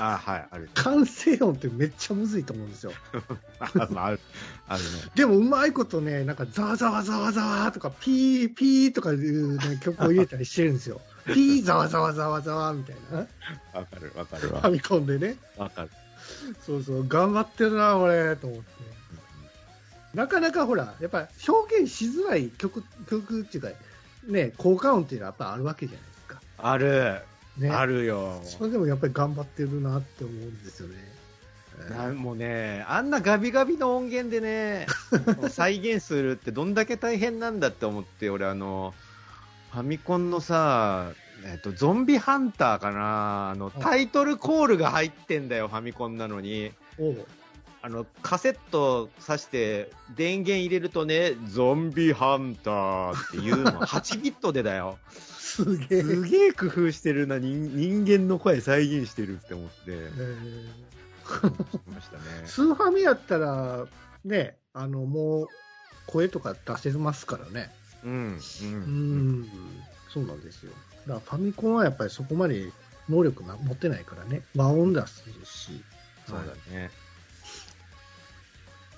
Speaker 2: あはい、ある。
Speaker 1: 完成音ってめっちゃむずいと思うんですよ。
Speaker 2: あまあある。あるね。
Speaker 1: でもうまいことね、なんかざわざわざわざわとか、ピーピーとかいう、ね、曲を入れたりしてるんですよ。ピーざわざわざわざわみたいな。
Speaker 2: わかる、わかるわ。
Speaker 1: ファミコンでね。
Speaker 2: わかる。
Speaker 1: そうそう、頑張ってるな、俺、と思って。なかなかほら、やっぱ表現しづらい曲、曲っていうか、ね、効果音っていうのはやっぱあるわけじゃないですか。
Speaker 2: ある。
Speaker 1: ね。
Speaker 2: あるよ。
Speaker 1: それでもやっぱり頑張ってるなって思うんですよね。
Speaker 2: なんもうね、あんなガビガビの音源でね、再現するってどんだけ大変なんだって思って、俺あの、ファミコンのさ、えっと、ゾンビハンターかなあの、タイトルコールが入ってんだよ、ファミコンなのに。あの、カセット挿して、電源入れるとね、ゾンビハンターっていうの、8ビットでだよ。
Speaker 1: すげえ。
Speaker 2: すげえ工夫してるな、人人間の声再現してるって思って、
Speaker 1: えー
Speaker 2: ましたね。
Speaker 1: スーファミやったら、ね、あの、もう、声とか出せますからね。
Speaker 2: うん、うん。
Speaker 1: う。ん、そうなんですよ。らファミコンはやっぱりそこまで能力な持ってないからね。和音出すし。
Speaker 2: そうだね。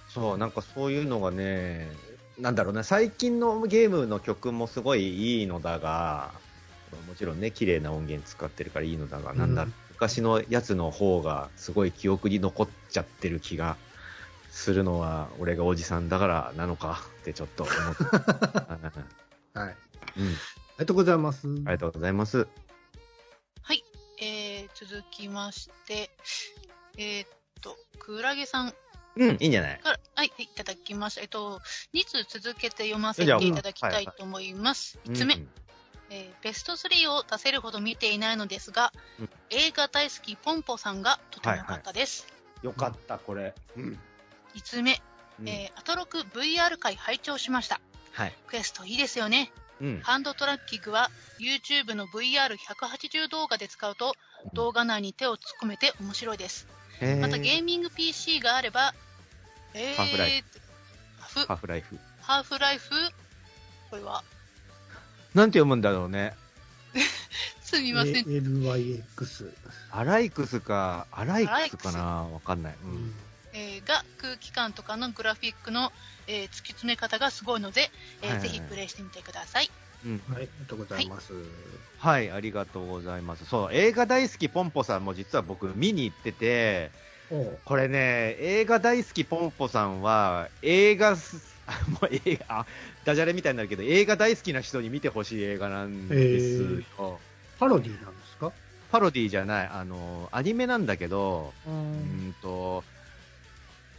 Speaker 2: そう、なんかそういうのがね、なんだろうね、最近のゲームの曲もすごいいいのだが、もちろんね、綺麗な音源使ってるからいいのだが、なんだろう、昔のやつの方がすごい記憶に残っちゃってる気がするのは、俺がおじさんだからなのかってちょっと思った。
Speaker 1: はい。あ
Speaker 2: うん、
Speaker 1: りがとうございます。
Speaker 2: ありがとうございます。
Speaker 3: はい。えー、続きまして、えーっと、クラゲさん
Speaker 2: うん、いいんじゃない？
Speaker 3: から、はい、いただきました。えっと、2通続けて読ませていただきたいと思います。5つ目、
Speaker 2: うん
Speaker 3: えーベスト3を出せるほど見ていないのですが、
Speaker 2: うん
Speaker 3: 映画大好きポンポさんがとても良かったです。
Speaker 2: よかった、これ。うん。
Speaker 3: 5つ目、
Speaker 2: うん
Speaker 3: えーアトロク VR 回拝聴しました。
Speaker 2: はい。
Speaker 3: クエストいいですよね。
Speaker 2: うん。
Speaker 3: ハンドトラッキングは YouTube の VR180 動画で使うと動画内に手を突っ込めて面白いです。またゲーミング PC があれば、えー、
Speaker 2: ハーフライ
Speaker 3: ハーフ
Speaker 2: ハーフライフ。
Speaker 3: ハーフライフ？これは、
Speaker 2: なんて読むんだろうね。
Speaker 3: すみません。
Speaker 1: LYX。
Speaker 2: アライクスか、アライクスかな？わかんない。う。
Speaker 1: うんん
Speaker 3: えーが空気感とかのグラフィックの、えー突き詰め方がすごいので、えー
Speaker 2: はいはいはい
Speaker 3: ぜひプレイしてみてください。
Speaker 2: うん。
Speaker 1: はい、ありがとうございます。
Speaker 2: はい、ありがとうございます。そう、映画大好きポンポさんも実は僕見に行ってて、
Speaker 1: おう
Speaker 2: これね、映画大好きポンポさんは、映画す、あ もう映画、あ、ダジャレみたいになるけど、映画大好きな人に見てほしい映画なんですよ。
Speaker 1: パロディなんですか？
Speaker 2: パロディじゃない、あの、アニメなんだけど、
Speaker 1: う。
Speaker 2: うんんと、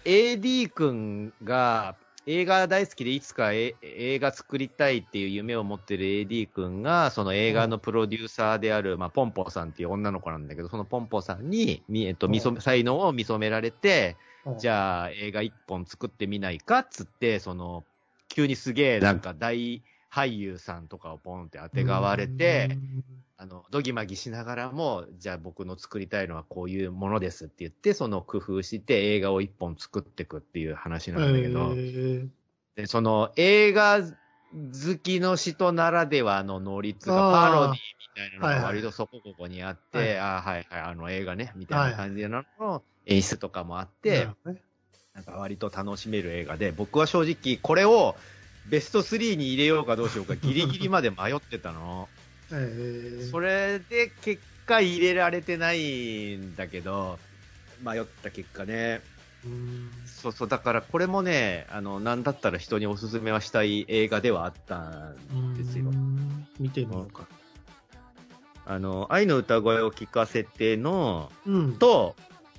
Speaker 2: AD 君が映画大好きでいつかえ映画作りたいっていう夢を持ってる AD 君が、その映画のプロデューサーである、まあ、ポンポさんっていう女の子なんだけど、そのポンポさんに、みえっと、見そ才能を見初められて、じ
Speaker 1: ゃ
Speaker 2: ゃあ映画一本作ってみないかっつって、その、急にすげえなんか大俳優さんとかをポンって当てがわれて、、あの、どぎまぎしながらも、じゃあ僕の作りたいのはこういうものですって言って、その工夫して映画を一本作っていくっていう話なんだけど、
Speaker 1: えー。
Speaker 2: で、その映画好きの人ならではのノリつか、パロディみたいなの
Speaker 1: はいはい
Speaker 2: が割とそこここにあって、
Speaker 1: はい
Speaker 2: あーはいはい、あの映画ね、みたいな感じの演出とかもあって、
Speaker 1: なるほどね
Speaker 2: なんか割と楽しめる映画で、僕は正直これをベスト3に入れようかどうしようかギリギリまで迷ってたの。
Speaker 1: えー
Speaker 2: それで結果入れられてないんだけど、迷った結果ね、
Speaker 1: うん
Speaker 2: そうそう、だからこれもね、あの、なんだったら人におすすめはしたい映画ではあったんですよ
Speaker 1: う。ん見てみようか。
Speaker 2: あの、愛の歌声を聞かせての、
Speaker 1: うん。
Speaker 2: と、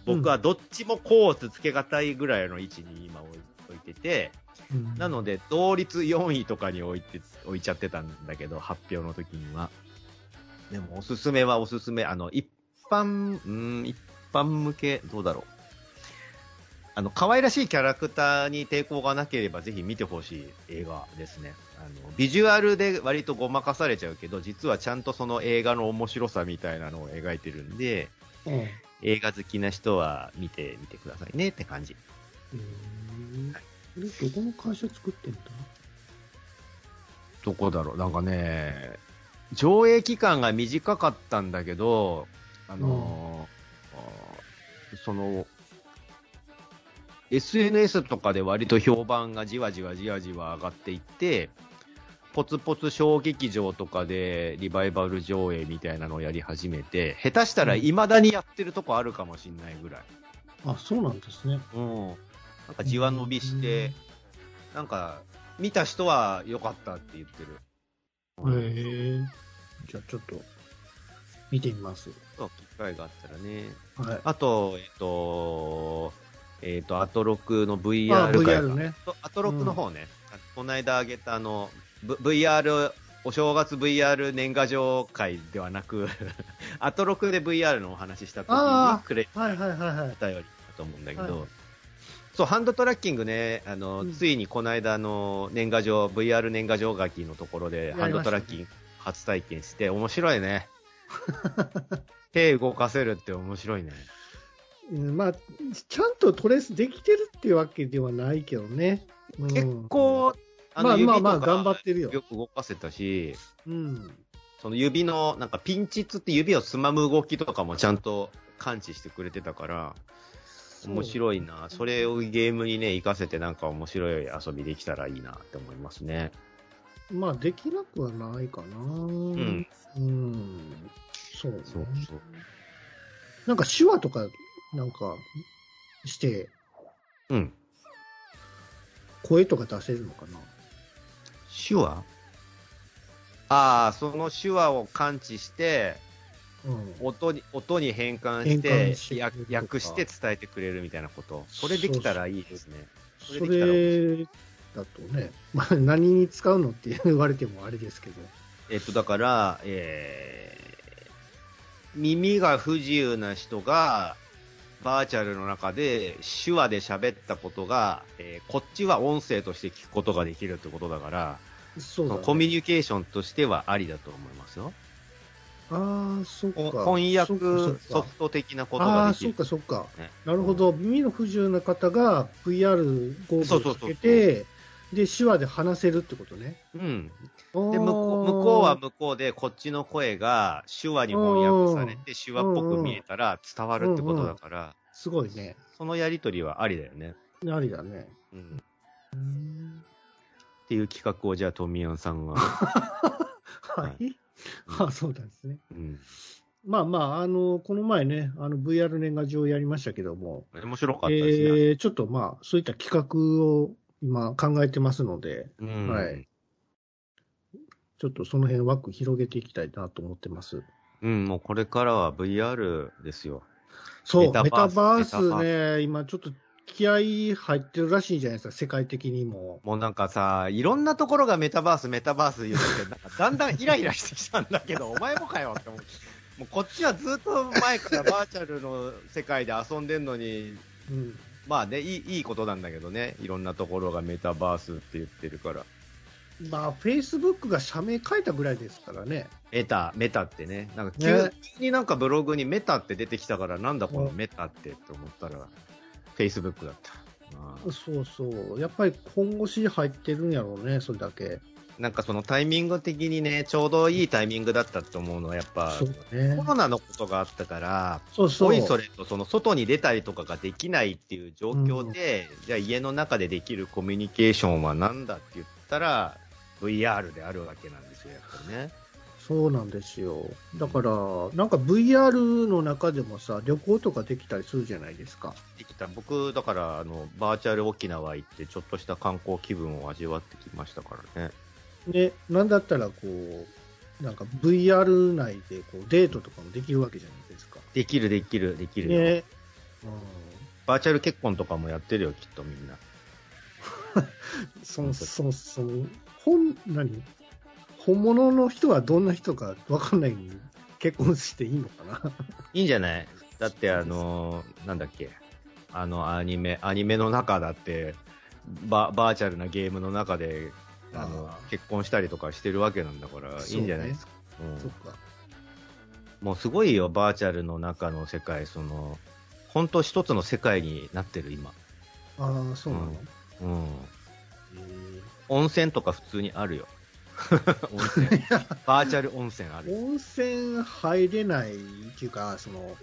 Speaker 2: 僕はどっちもコースつけがたいぐらいの位置に今置いてて、
Speaker 1: うん
Speaker 2: なので、同率4位とかに置いて、置いちゃってたんだけど、発表の時には。でも、おすすめはおすすめ。あの、一般、うーん、一般向け、どうだろう。あの、可愛らしいキャラクターに抵抗がなければ、ぜひ見てほしい映画ですね。あの、ビジュアルで割とごまかされちゃうけど、実はちゃんとその映画の面白さみたいなのを描いてるんで、
Speaker 1: うん
Speaker 2: 映画好きな人は見てみてくださいねって感じ。
Speaker 1: うんこれ、どこの会社作ってんだ
Speaker 2: どこだろう？なんかね、上映期間が短かったんだけど、あのーあーその、SNS とかで割と評判がじわじわじわじわ上がっていって、ポツポツ小劇場とかでリバイバル上映みたいなのをやり始めて、下手したら未だにやってるとこあるかもしれないぐらい。
Speaker 1: あ、そうなんですね。
Speaker 2: うん。なんかじわ伸びして、なんか、見た人は良かったって言ってる。
Speaker 1: へえ。じゃあちょっと、見てみます。
Speaker 2: そう機会があったらね。
Speaker 1: はい。
Speaker 2: あと、えっと、えっと、アトロクの
Speaker 1: あ、
Speaker 2: VR 会
Speaker 1: VR ね。
Speaker 2: とアトロクの方ね、あこの間あげたあの、v、VR、お正月 VR 年賀状会ではなく、アトロクで VR のお話しした時
Speaker 1: あー
Speaker 2: にくれ
Speaker 1: はいはいはいはい。
Speaker 2: たよりだと思うんだけど、
Speaker 1: はい
Speaker 2: そう、ハンドトラッキングね、あの、
Speaker 1: うん
Speaker 2: ついにこの間の年賀状、VR 年賀状書きのところで、
Speaker 1: や
Speaker 2: ハンドトラッキング初体験して、面白いね。手動かせるって面白いね。
Speaker 1: うんまあ、ちゃんとトレースできてるっていうわけではないけどね。うん
Speaker 2: 結構、あ
Speaker 1: まあまあまあ頑張ってるよ
Speaker 2: よく動かせたし、
Speaker 1: うん。
Speaker 2: その指の、なんかピンチつって指をつまむ動きとかもちゃんと感知してくれてたから、面白いな。それをゲームにね、活かせてなんか面白い遊びできたらいいなって思いますね。
Speaker 1: まあ、できなくはないかな。う
Speaker 2: うん。
Speaker 1: うん。そうね。
Speaker 2: そうそう。
Speaker 1: なんか手話とか、なんか、して、
Speaker 2: うん。
Speaker 1: 声とか出せるのかな。
Speaker 2: 手話？ああ、その手話を感知して、
Speaker 1: うん。
Speaker 2: 音に、音に変換し
Speaker 1: 変
Speaker 2: て
Speaker 1: 換して
Speaker 2: 訳して伝えてくれるみたいなこと。それできたらいいですね。そ
Speaker 1: そ
Speaker 2: れできたら
Speaker 1: れだとね、まあ、何に使うのって言われてもあれですけど。
Speaker 2: えっと、だから、えー、耳が不自由な人が、バーチャルの中で手話で喋ったことが、えーこっちは音声として聞くことができるってことだから、
Speaker 1: そうだ、ね。
Speaker 2: コミュニケーションとしてはありだと思いますよ。
Speaker 1: ああ、そっか。
Speaker 2: 翻訳ソフト的なこと
Speaker 1: ああ、そっ
Speaker 2: ができる。
Speaker 1: かそっか。
Speaker 2: ね
Speaker 1: なるほど。耳の不自由な方が VR ゴーグルをつけ
Speaker 2: そうそうそう
Speaker 1: て、で、手話で話せるってことね。
Speaker 2: うん。
Speaker 1: で、
Speaker 2: で、向こう向こうは向こうで、こっちの声が手話に翻訳されて、手話っぽく見えたら伝わるってことだから、
Speaker 1: すごいね。
Speaker 2: そのやりとりはありだよね。
Speaker 1: ありだね。
Speaker 2: うん。
Speaker 1: うん
Speaker 2: っていう企画をじゃあ、トミヤンさんが。
Speaker 1: はい。
Speaker 2: うん
Speaker 1: あそうなんですね。
Speaker 2: うん。
Speaker 1: まあまあ、あの、この前ね、あの VR 年賀状やりましたけども、
Speaker 2: 面白かったですね。
Speaker 1: えー、ちょっとまあ、そういった企画を今考えてますので、
Speaker 2: うん。
Speaker 1: はい。ちょっとその辺枠広げていきたいなと思ってます。
Speaker 2: うん、もうこれからは VR ですよ。
Speaker 1: そう、メタ
Speaker 2: バ
Speaker 1: バースね、今ちょっと気合い入ってるらしいじゃないですか、世界的にも。
Speaker 2: もうなんかさ、いろんなところがメタバース、メタバース言うて、なんかだんだんイライラしてきたんだけど、お前もかよって思って。もうこっちはずっと前からバーチャルの世界で遊んでんのに、
Speaker 1: うん。
Speaker 2: まあね、いいいいことなんだけどね、いろんなところがメタバースって言ってるから。
Speaker 1: まあ、Facebook が社名変えたぐらいですからね。
Speaker 2: メタ、メタってね、なんか急になんかブログにメタって出てきたから、なんだこのメタってって思ったら、Facebook だった。
Speaker 1: そうそう。やっぱり本腰入ってるんやろうね、それだけ。
Speaker 2: なんかそのタイミング的にね、ちょうどいいタイミングだったと思うのは、やっぱ、
Speaker 1: ね
Speaker 2: コ。ロナのことがあったから、
Speaker 1: そうそう。
Speaker 2: おいそれとその外に出たりとかができないっていう状況で、じゃあ家の中でできるコミュニケーションは何だって言ったら、VR であるわけなんですよ、やっぱりね。
Speaker 1: そうなんですよ。だから、なんか VR の中でもさ、旅行とかできたりするじゃないですか。
Speaker 2: できた僕、だからあの、バーチャル沖縄行って、ちょっとした観光気分を味わってきましたからね。
Speaker 1: で、なんだったらこう、なんか VR 内でこうデートとかもできるわけじゃないですか。
Speaker 2: できる、できる、できるよ。
Speaker 1: ね。
Speaker 2: バーチャル結婚とかもやってるよ、きっとみんな。
Speaker 1: うん。その、その、その、本、何？本物の人はどんな人かわかんないのに結婚していいのかな？
Speaker 2: いいんじゃない？だって、あのーなんだっけ、あのアニメ、アニメの中だって、ババーチャルなゲームの中で、あの結婚したりとかしてるわけなんだから、いいんじゃないですか？うん
Speaker 1: そっか。
Speaker 2: もうすごいよ、バーチャルの中の世界、その、本当一つの世界になってる、今。
Speaker 1: ああ、そうなの、
Speaker 2: うん。
Speaker 1: へ
Speaker 2: 温泉とか普通にあるよ。温泉。バーチャル温泉ある。
Speaker 1: ー温泉入れないっていうか、その、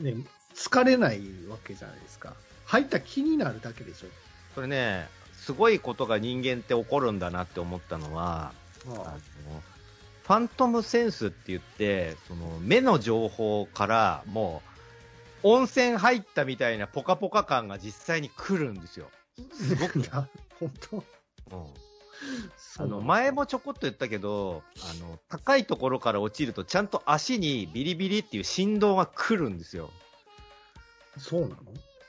Speaker 1: ね、疲れないわけじゃないですか。入った気になるだけでしょ。
Speaker 2: それね、すごいことが人間って起こるんだなって思ったのは、あの
Speaker 1: あ
Speaker 2: ファントムセンスって言って、その目の情報からもう、温泉入ったみたいなポカポカ感が実際に来るんですよ。すごく。
Speaker 1: 本当
Speaker 2: うんあの前もちょこっと言ったけどあの、高いところから落ちると、ちゃんと足にビリビリっていう振動が来るんですよ、
Speaker 1: そうなの？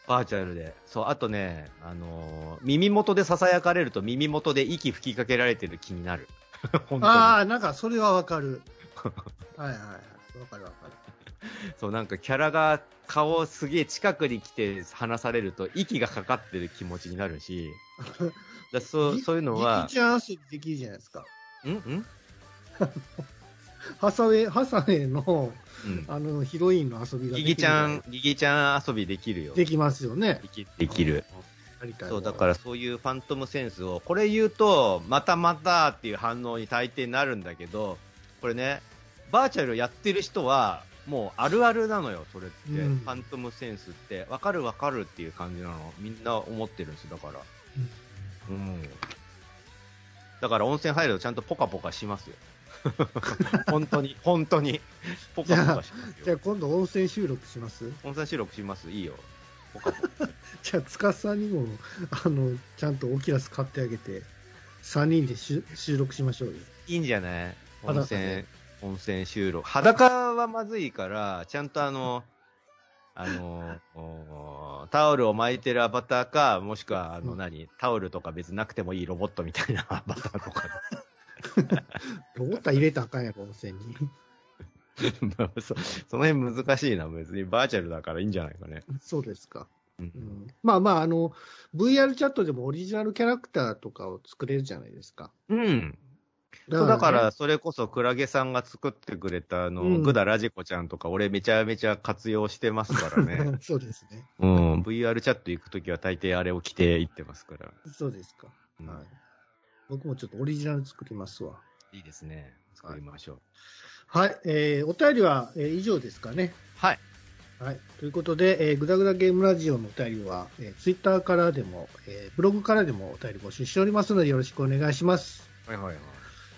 Speaker 2: バーチャルで。そうあとね、あのー耳元でささやかれると、耳元で息吹きかけられてる気になる。
Speaker 1: ああ、なんかそれはわかる。はいはいはい。わかるわかる。
Speaker 2: そうなんかキャラが顔すげえ近くに来て話されると、息がかかってる気持ちになるし、だそうそういうのは
Speaker 1: ギ、キちゃん遊びできるじゃないですか。
Speaker 2: ん？ん？
Speaker 1: ハサウェイ、ハサウェイの、
Speaker 2: うん。
Speaker 1: あの、ヒロインの遊びができる
Speaker 2: ギギちゃん、ギギちゃん遊びできるよ。
Speaker 1: できますよね
Speaker 2: で。きできる。そう、だからそういうファントムセンスを、これ言うと、またまたっていう反応に大抵なるんだけど、これね、バーチャルやってる人は、もうあるあるなのよ、それって。
Speaker 1: うん
Speaker 2: ファントムセンスって、わかるわかるっていう感じなの。みんな思ってるんですだから。うん。だから温泉入るとちゃんとポカポカしますよ。本当に、本当に。ポカポカしますよ。
Speaker 1: じゃあ今度温泉収録します？
Speaker 2: 温泉収録しますいいよ。ポカポカ。
Speaker 1: じゃあ、塚さんにも、あの、ちゃんとオキュラス買ってあげて、3人でし収録しましょうよ。
Speaker 2: いいんじゃない？温
Speaker 1: 裸
Speaker 2: 泉
Speaker 1: で、
Speaker 2: 温泉収録。裸はまずいから、ちゃんとあの、あの、おタオルを巻いてるアバターか、もしくは、あの、
Speaker 1: うん
Speaker 2: 何、タオルとか別になくてもいいロボットみたいな アバターとか
Speaker 1: ロボッタ入れたらあかんやろ、温泉に。
Speaker 2: まあそ。その辺難しいな。別にバーチャルだからいいんじゃないかね。
Speaker 1: そうですか。
Speaker 2: うん
Speaker 1: うん、まあまあ、あの、VR チャットでもオリジナルキャラクターとかを作れるじゃないですか。
Speaker 2: うん。だか
Speaker 1: ね
Speaker 2: ら、それこそクラゲさんが作ってくれた、あの、
Speaker 1: うん
Speaker 2: グダラジコちゃんとか、俺めちゃめちゃ活用してますからね。
Speaker 1: そうですね。
Speaker 2: うん。VR チャット行くときは大抵あれを着て行ってますから。
Speaker 1: そうですか。
Speaker 2: うん
Speaker 1: はい。僕もちょっとオリジナル作りますわ。
Speaker 2: いいですね。作りましょう。
Speaker 1: はい。えー、お便りは、えー以上ですかね。
Speaker 2: はい。
Speaker 1: はい。ということで、えー、ぐだぐだゲームラジオのお便りは、えー、ツイッターからでも、えー、ブログからでもお便り募集しておりますので、よろしくお願いします。
Speaker 2: はいはいはい。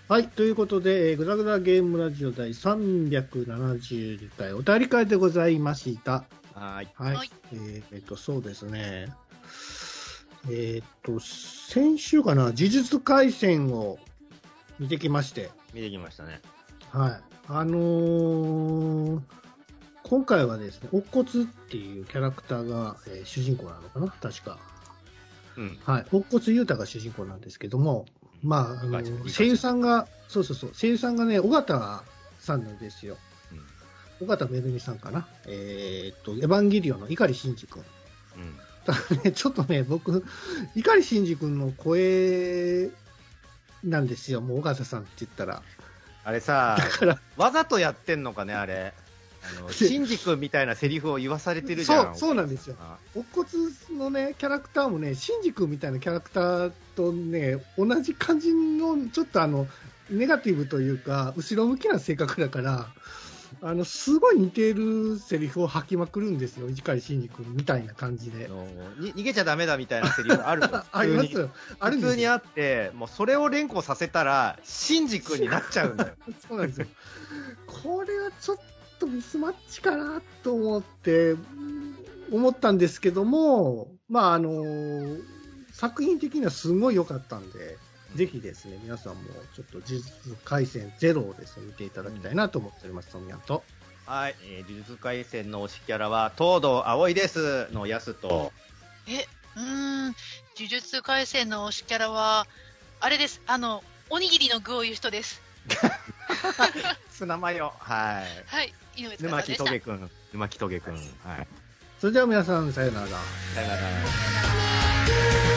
Speaker 1: はい。ということで、えー、ぐだぐだゲームラジオ第372回お便り会でございました。
Speaker 2: はい。
Speaker 1: はい。
Speaker 3: はい
Speaker 1: えーえっと、そうですね。えーっと、先週かな、呪術廻戦を見てきまして、
Speaker 2: 見てきましたね。
Speaker 1: はい。あのー今回はですね、乙骨っていうキャラクターが、えー主人公なのかな確か。
Speaker 2: うん。
Speaker 1: はい。乙骨裕太が主人公なんですけども、まあ、あの声優さんが、そうそうそう、声優さんがね、尾形さんなんですよ。尾形めぐみさんかな。えーっと、エヴァンゲリオンの碇シンジ君。
Speaker 2: うん。
Speaker 1: ただね、ちょっとね、僕、碇シンジ君の声なんですよ、もう尾形さんって言ったら。
Speaker 2: あれさ、
Speaker 1: だから、
Speaker 2: わざとやってんのかね、あれ。あの、
Speaker 1: で
Speaker 2: シンジ君みたいなセリフを言わされてるじゃ。
Speaker 1: そうんそうなんですよ。
Speaker 2: あ
Speaker 1: 乙骨のね、キャラクターもね、シンジ君みたいなキャラクターとね、同じ感じの、ちょっとあの、ネガティブというか、後ろ向きな性格だから、あの、すごい似てるセリフを吐きまくるんですよ、碇シンジ君みたいな感じで
Speaker 2: に逃げちゃダメだみたいなセリフがある
Speaker 1: あります
Speaker 2: 普通に
Speaker 1: よ。ある
Speaker 2: 普通にあって、もうそれを連呼させたら、シンジ君になっちゃうんだよ。
Speaker 1: そうなんですよ。これはちょっとミスマッチかなと思って、うん思ったんですけども、まあ、あの、作品的にはすごい良かったんで、ぜひですね、皆さんもちょっと呪術廻戦ゼロをですね、見ていただきたいなと思っております、トミヤと。
Speaker 2: はい、えー、呪術廻戦の推しキャラは、東堂葵ですのやすと、
Speaker 3: え、うーん、呪術廻戦の推しキャラは、あれです。あの、おにぎりの具を言う人です。
Speaker 2: ツナマヨ、はい。
Speaker 3: はい、井上
Speaker 2: 沼木
Speaker 3: 塚でした？
Speaker 2: 棘くん、沼木棘くん、はい。
Speaker 1: それでは皆さん、さよなら。
Speaker 2: さよなら。「